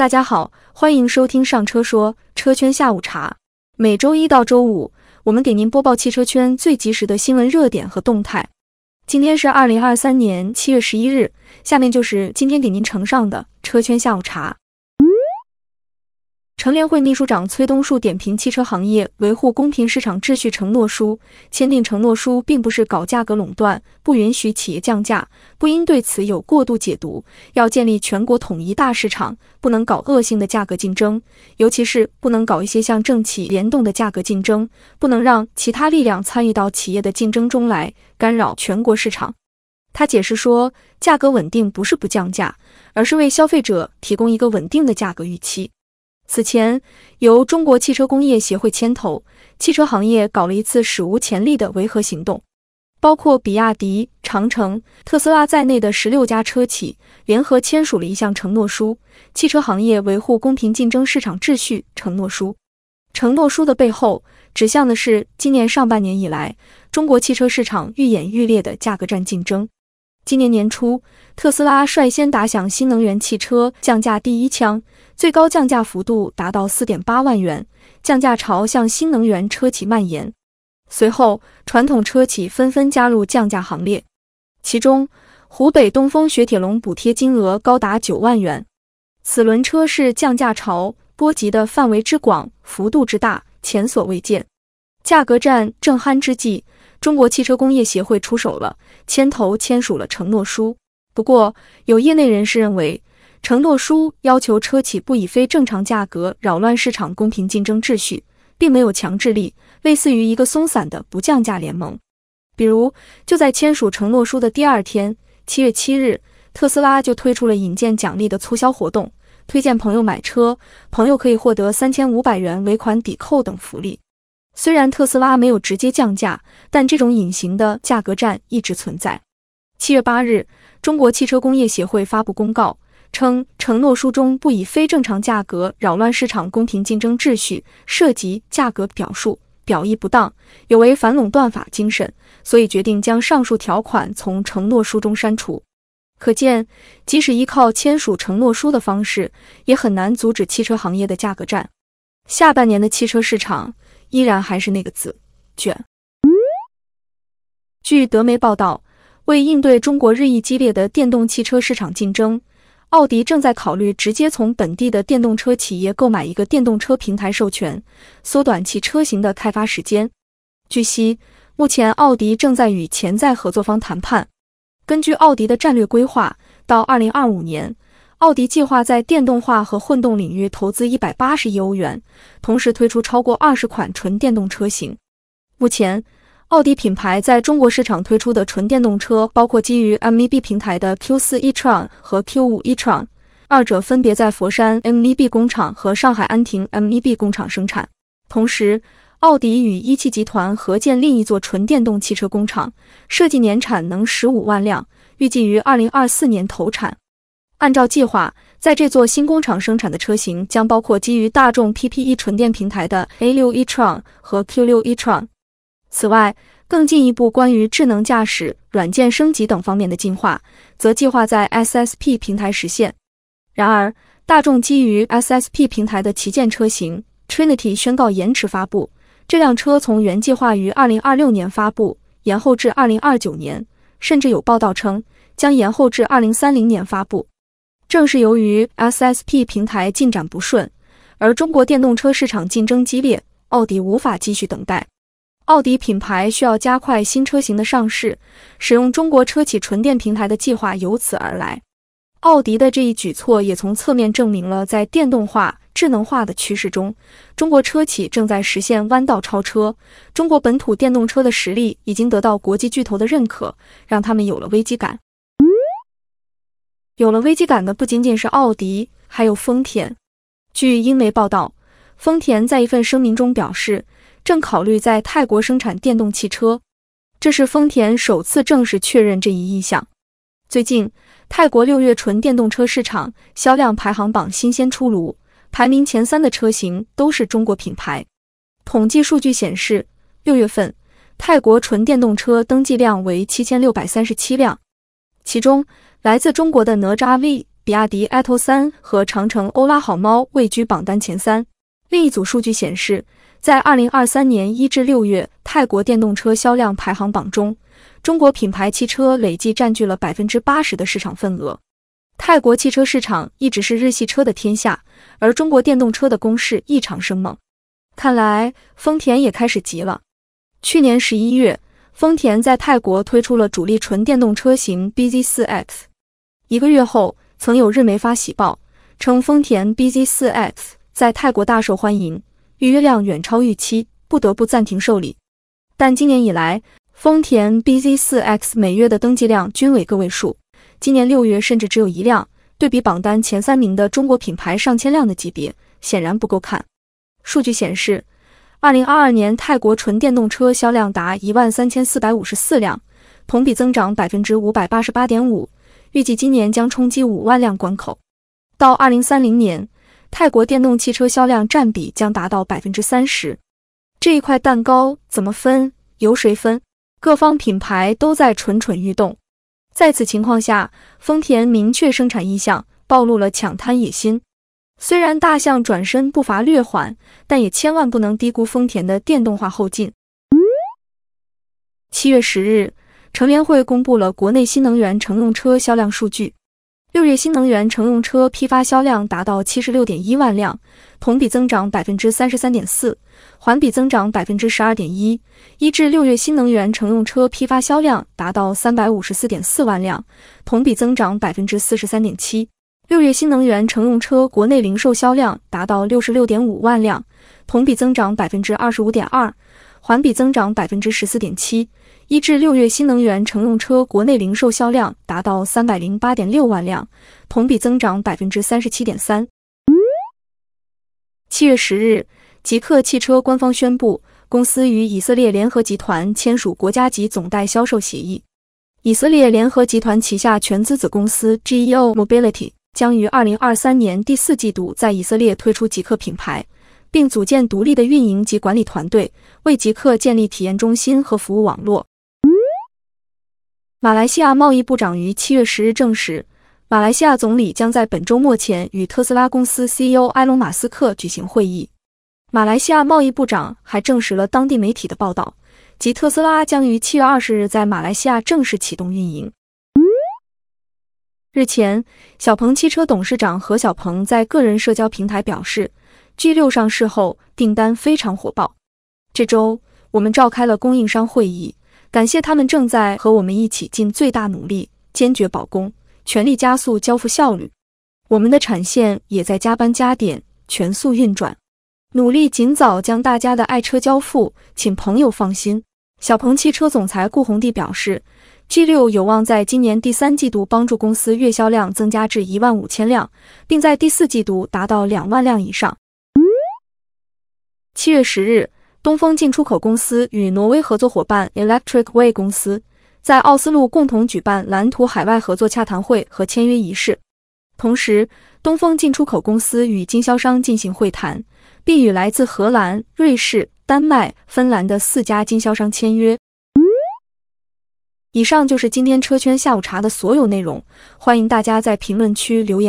大家好，欢迎收听上车说车圈下午茶。每周一到周五，我们给您播报汽车圈最及时的新闻热点和动态。今天是二零二三年七月十一日，下面就是今天给您呈上的车圈下午茶。乘联会秘书长崔东树点评汽车行业维护公平市场秩序承诺书。签订承诺书并不是搞价格垄断，不允许企业降价，不应对此有过度解读。要建立全国统一大市场，不能搞恶性的价格竞争，尤其是不能搞一些像政企联动的价格竞争，不能让其他力量参与到企业的竞争中来，干扰全国市场。他解释说，价格稳定不是不降价，而是为消费者提供一个稳定的价格预期。此前，由中国汽车工业协会牵头，汽车行业搞了一次史无前例的维和行动，包括比亚迪、长城、特斯拉在内的十六家车企联合签署了一项承诺书——汽车行业维护公平竞争市场秩序承诺书。承诺书的背后，指向的是今年上半年以来，中国汽车市场愈演愈烈的价格战竞争。今年年初，特斯拉率先打响新能源汽车降价第一枪，最高降价幅度达到四点八万元，降价潮向新能源车企蔓延。随后，传统车企纷纷加入降价行列，其中湖北东风雪铁龙补贴金额高达九万元。此轮车市降价潮波及的范围之广、幅度之大，前所未见。价格战正酣之际。中国汽车工业协会出手了，牵头签署了承诺书。不过，有业内人士认为，承诺书要求车企不以非正常价格扰乱市场公平竞争秩序，并没有强制力，类似于一个松散的不降价联盟。比如，就在签署承诺书的第二天，七月七日，特斯拉就推出了引荐奖励的促销活动，推荐朋友买车，朋友可以获得三千五百元尾款抵扣等福利。虽然特斯拉没有直接降价，但这种隐形的价格战一直存在。七月八日，中国汽车工业协会发布公告称，承诺书中不以非正常价格扰乱市场公平竞争秩序，涉及价格表述表意不当，有违反垄断法精神，所以决定将上述条款从承诺书中删除。可见，即使依靠签署承诺书的方式，也很难阻止汽车行业的价格战。下半年的汽车市场。依然还是那个字卷。据德媒报道，为应对中国日益激烈的电动汽车市场竞争，奥迪正在考虑直接从本地的电动车企业购买一个电动车平台授权，缩短其车型的开发时间。据悉，目前奥迪正在与潜在合作方谈判。根据奥迪的战略规划，到二零二五年。奥迪计划在电动化和混动领域投资一百八十亿欧元，同时推出超过二十款纯电动车型。目前，奥迪品牌在中国市场推出的纯电动车包括基于 MEB 平台的 Q4 e-tron 和 Q5 e-tron，二者分别在佛山 MEB 工厂和上海安亭 MEB 工厂生产。同时，奥迪与一汽集团合建另一座纯电动汽车工厂，设计年产能十五万辆，预计于二零二四年投产。按照计划，在这座新工厂生产的车型将包括基于大众 PPE 纯电平台的 A6 e-tron 和 Q6 e-tron。此外，更进一步关于智能驾驶、软件升级等方面的进化，则计划在 SSP 平台实现。然而，大众基于 SSP 平台的旗舰车型 Trinity 宣告延迟发布，这辆车从原计划于2026年发布，延后至2029年，甚至有报道称将延后至2030年发布。正是由于 SSP 平台进展不顺，而中国电动车市场竞争激烈，奥迪无法继续等待。奥迪品牌需要加快新车型的上市，使用中国车企纯电平台的计划由此而来。奥迪的这一举措也从侧面证明了，在电动化、智能化的趋势中，中国车企正在实现弯道超车。中国本土电动车的实力已经得到国际巨头的认可，让他们有了危机感。有了危机感的不仅仅是奥迪，还有丰田。据英媒报道，丰田在一份声明中表示，正考虑在泰国生产电动汽车，这是丰田首次正式确认这一意向。最近，泰国六月纯电动车市场销量排行榜新鲜出炉，排名前三的车型都是中国品牌。统计数据显示，六月份泰国纯电动车登记量为七千六百三十七辆，其中。来自中国的哪吒 V、比亚迪 Atto 3和长城欧拉好猫位居榜单前三。另一组数据显示，在2023年1至6月泰国电动车销量排行榜中，中国品牌汽车累计占据了百分之八十的市场份额。泰国汽车市场一直是日系车的天下，而中国电动车的攻势异常生猛。看来丰田也开始急了。去年十一月，丰田在泰国推出了主力纯电动车型 BZ4X。一个月后，曾有日媒发喜报称，丰田 BZ4X 在泰国大受欢迎，预约量远超预期，不得不暂停受理。但今年以来，丰田 BZ4X 每月的登记量均为个位数，今年六月甚至只有一辆。对比榜单前三名的中国品牌上千辆的级别，显然不够看。数据显示，二零二二年泰国纯电动车销量达一万三千四百五十四辆，同比增长百分之五百八十八点五，预计今年将冲击五万辆关口。到二零三零年，泰国电动汽车销量占比将达到百分之三十。这一块蛋糕怎么分？由谁分？各方品牌都在蠢蠢欲动。在此情况下，丰田明确生产意向，暴露了抢滩野心。虽然大象转身步伐略缓，但也千万不能低估丰田的电动化后劲。七月十日，乘联会公布了国内新能源乘用车销量数据。六月新能源乘用车批发销量达到七十六点一万辆，同比增长百分之三十三点四，环比增长百分之十二点一。一至六月新能源乘用车批发销量达到三百五十四点四万辆，同比增长百分之四十三点七。六月新能源乘用车国内零售销量达到六十六点五万辆，同比增长百分之二十五点二，环比增长百分之十四点七。一至六月新能源乘用车国内零售销量达到三百零八点六万辆，同比增长百分之三十七点三。七月十日，极客汽车官方宣布，公司与以色列联合集团签署国家级总代销售协议。以色列联合集团旗下全资子公司 GEO Mobility。将于二零二三年第四季度在以色列推出极客品牌，并组建独立的运营及管理团队，为极客建立体验中心和服务网络。马来西亚贸易部长于七月十日证实，马来西亚总理将在本周末前与特斯拉公司 CEO 埃隆·马斯克举行会议。马来西亚贸易部长还证实了当地媒体的报道，即特斯拉将于七月二十日在马来西亚正式启动运营。日前，小鹏汽车董事长何小鹏在个人社交平台表示，G6 上市后订单非常火爆。这周我们召开了供应商会议，感谢他们正在和我们一起尽最大努力，坚决保供，全力加速交付效率。我们的产线也在加班加点，全速运转，努力尽早将大家的爱车交付，请朋友放心。小鹏汽车总裁顾宏地表示。G 六有望在今年第三季度帮助公司月销量增加至一万五千辆，并在第四季度达到两万辆以上。七月十日，东风进出口公司与挪威合作伙伴 Electric Way 公司在奥斯陆共同举办蓝图海外合作洽谈会和签约仪式。同时，东风进出口公司与经销商进行会谈，并与来自荷兰、瑞士、丹麦、芬兰的四家经销商签约。以上就是今天车圈下午茶的所有内容，欢迎大家在评论区留言。